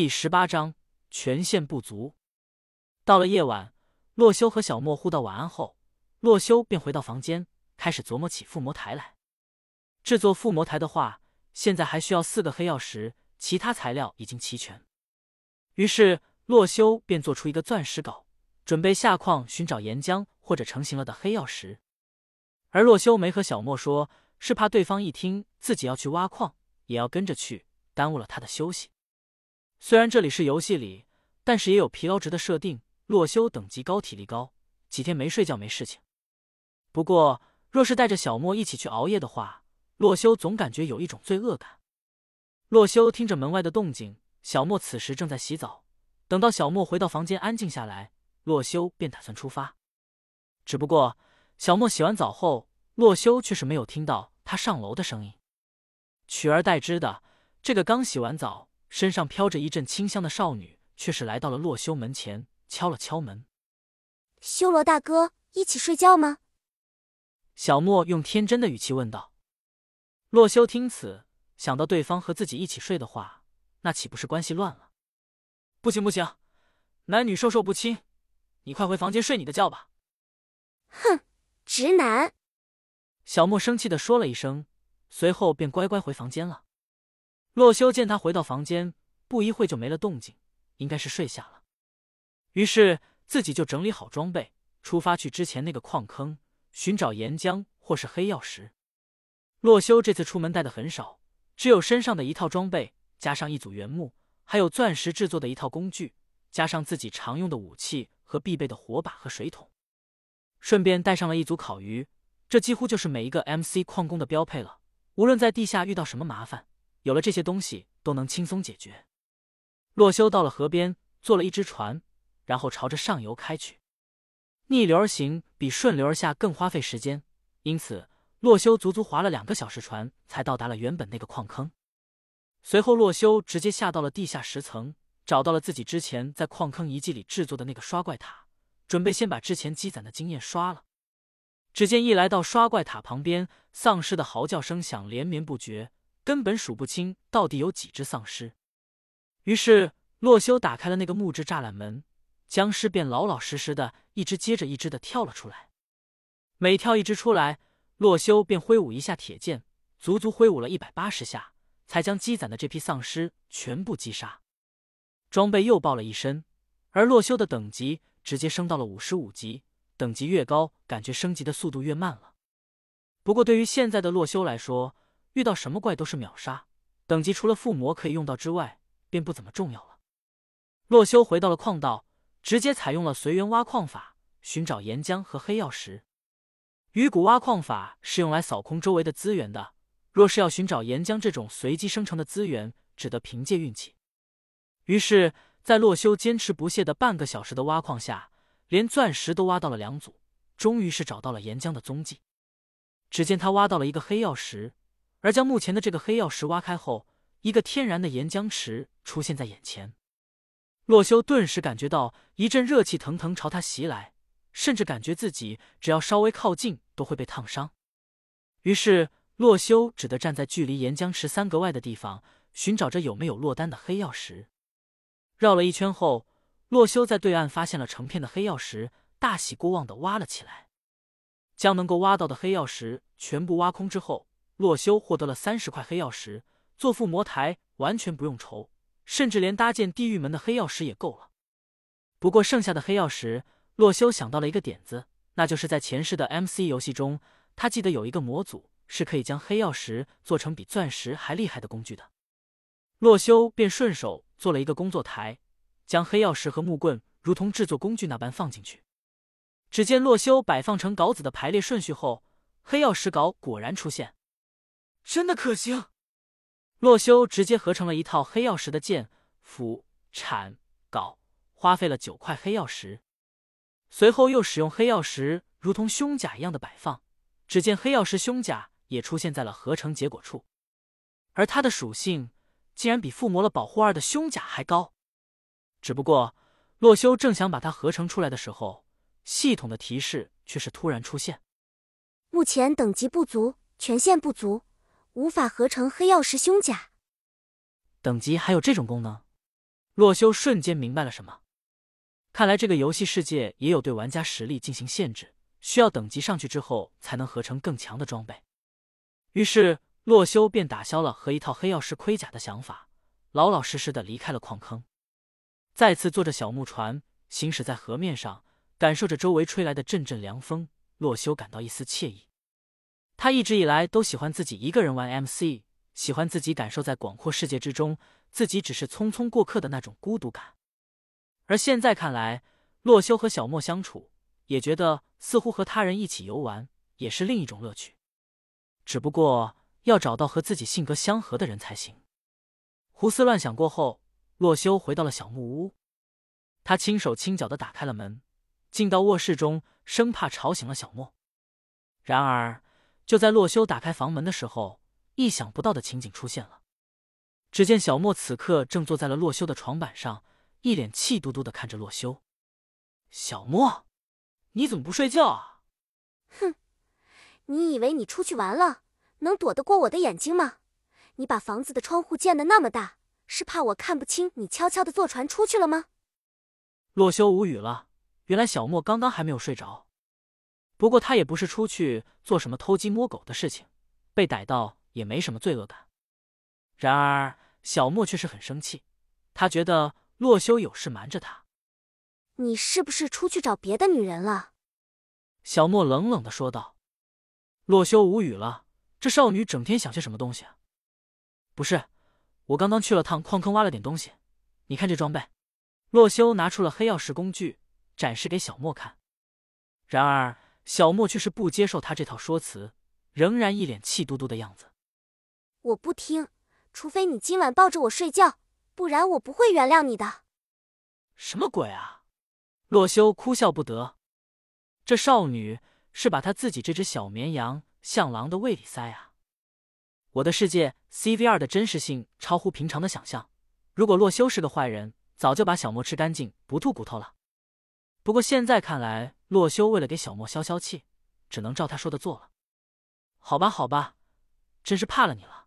第十八章权限不足。到了夜晚，洛修和小莫互道晚安后，洛修便回到房间，开始琢磨起附魔台来。制作附魔台的话，现在还需要四个黑曜石，其他材料已经齐全。于是洛修便做出一个钻石镐，准备下矿寻找岩浆或者成型了的黑曜石。而洛修没和小莫说，是怕对方一听自己要去挖矿，也要跟着去，耽误了他的休息。虽然这里是游戏里，但是也有疲劳值的设定。洛修等级高，体力高，几天没睡觉没事情。不过，若是带着小莫一起去熬夜的话，洛修总感觉有一种罪恶感。洛修听着门外的动静，小莫此时正在洗澡。等到小莫回到房间安静下来，洛修便打算出发。只不过，小莫洗完澡后，洛修却是没有听到他上楼的声音。取而代之的，这个刚洗完澡。身上飘着一阵清香的少女，却是来到了洛修门前，敲了敲门。修罗大哥，一起睡觉吗？小莫用天真的语气问道。洛修听此，想到对方和自己一起睡的话，那岂不是关系乱了？不行不行，男女授受不亲，你快回房间睡你的觉吧。哼，直男！小莫生气的说了一声，随后便乖乖回房间了。洛修见他回到房间，不一会就没了动静，应该是睡下了。于是自己就整理好装备，出发去之前那个矿坑寻找岩浆或是黑曜石。洛修这次出门带的很少，只有身上的一套装备，加上一组原木，还有钻石制作的一套工具，加上自己常用的武器和必备的火把和水桶，顺便带上了一组烤鱼。这几乎就是每一个 MC 矿工的标配了。无论在地下遇到什么麻烦。有了这些东西，都能轻松解决。洛修到了河边，坐了一只船，然后朝着上游开去。逆流而行比顺流而下更花费时间，因此洛修足足划了两个小时船，才到达了原本那个矿坑。随后，洛修直接下到了地下十层，找到了自己之前在矿坑遗迹里制作的那个刷怪塔，准备先把之前积攒的经验刷了。只见一来到刷怪塔旁边，丧尸的嚎叫声响连绵不绝。根本数不清到底有几只丧尸，于是洛修打开了那个木质栅栏门，僵尸便老老实实的一只接着一只的跳了出来。每跳一只出来，洛修便挥舞一下铁剑，足足挥舞了一百八十下，才将积攒的这批丧尸全部击杀。装备又爆了一身，而洛修的等级直接升到了五十五级。等级越高，感觉升级的速度越慢了。不过对于现在的洛修来说，遇到什么怪都是秒杀，等级除了附魔可以用到之外，便不怎么重要了。洛修回到了矿道，直接采用了随缘挖矿法，寻找岩浆和黑曜石。鱼骨挖矿法是用来扫空周围的资源的，若是要寻找岩浆这种随机生成的资源，只得凭借运气。于是，在洛修坚持不懈的半个小时的挖矿下，连钻石都挖到了两组，终于是找到了岩浆的踪迹。只见他挖到了一个黑曜石。而将目前的这个黑曜石挖开后，一个天然的岩浆池出现在眼前。洛修顿时感觉到一阵热气腾腾朝他袭来，甚至感觉自己只要稍微靠近都会被烫伤。于是洛修只得站在距离岩浆池三格外的地方，寻找着有没有落单的黑曜石。绕了一圈后，洛修在对岸发现了成片的黑曜石，大喜过望的挖了起来。将能够挖到的黑曜石全部挖空之后。洛修获得了三十块黑曜石，做附魔台完全不用愁，甚至连搭建地狱门的黑曜石也够了。不过剩下的黑曜石，洛修想到了一个点子，那就是在前世的 MC 游戏中，他记得有一个模组是可以将黑曜石做成比钻石还厉害的工具的。洛修便顺手做了一个工作台，将黑曜石和木棍如同制作工具那般放进去。只见洛修摆放成稿子的排列顺序后，黑曜石稿果然出现。真的可行！洛修直接合成了一套黑曜石的剑、斧、铲、镐，花费了九块黑曜石。随后又使用黑曜石如同胸甲一样的摆放，只见黑曜石胸甲也出现在了合成结果处，而它的属性竟然比附魔了保护二的胸甲还高。只不过洛修正想把它合成出来的时候，系统的提示却是突然出现：目前等级不足，权限不足。无法合成黑曜石胸甲，等级还有这种功能？洛修瞬间明白了什么，看来这个游戏世界也有对玩家实力进行限制，需要等级上去之后才能合成更强的装备。于是洛修便打消了和一套黑曜石盔甲的想法，老老实实的离开了矿坑，再次坐着小木船行驶在河面上，感受着周围吹来的阵阵凉风，洛修感到一丝惬意。他一直以来都喜欢自己一个人玩 MC，喜欢自己感受在广阔世界之中，自己只是匆匆过客的那种孤独感。而现在看来，洛修和小莫相处，也觉得似乎和他人一起游玩也是另一种乐趣。只不过要找到和自己性格相合的人才行。胡思乱想过后，洛修回到了小木屋，他轻手轻脚的打开了门，进到卧室中，生怕吵醒了小莫。然而。就在洛修打开房门的时候，意想不到的情景出现了。只见小莫此刻正坐在了洛修的床板上，一脸气嘟嘟的看着洛修。小莫，你怎么不睡觉啊？哼，你以为你出去玩了，能躲得过我的眼睛吗？你把房子的窗户建的那么大，是怕我看不清你悄悄的坐船出去了吗？洛修无语了，原来小莫刚刚还没有睡着。不过他也不是出去做什么偷鸡摸狗的事情，被逮到也没什么罪恶感。然而小莫却是很生气，他觉得洛修有事瞒着他。你是不是出去找别的女人了？小莫冷冷的说道。洛修无语了，这少女整天想些什么东西啊？不是，我刚刚去了趟矿坑挖了点东西，你看这装备。洛修拿出了黑曜石工具，展示给小莫看。然而。小莫却是不接受他这套说辞，仍然一脸气嘟嘟的样子。我不听，除非你今晚抱着我睡觉，不然我不会原谅你的。什么鬼啊！洛修哭笑不得，这少女是把他自己这只小绵羊向狼的胃里塞啊！我的世界 CV 二的真实性超乎平常的想象。如果洛修是个坏人，早就把小莫吃干净，不吐骨头了。不过现在看来，洛修为了给小莫消消气，只能照他说的做了。好吧，好吧，真是怕了你了。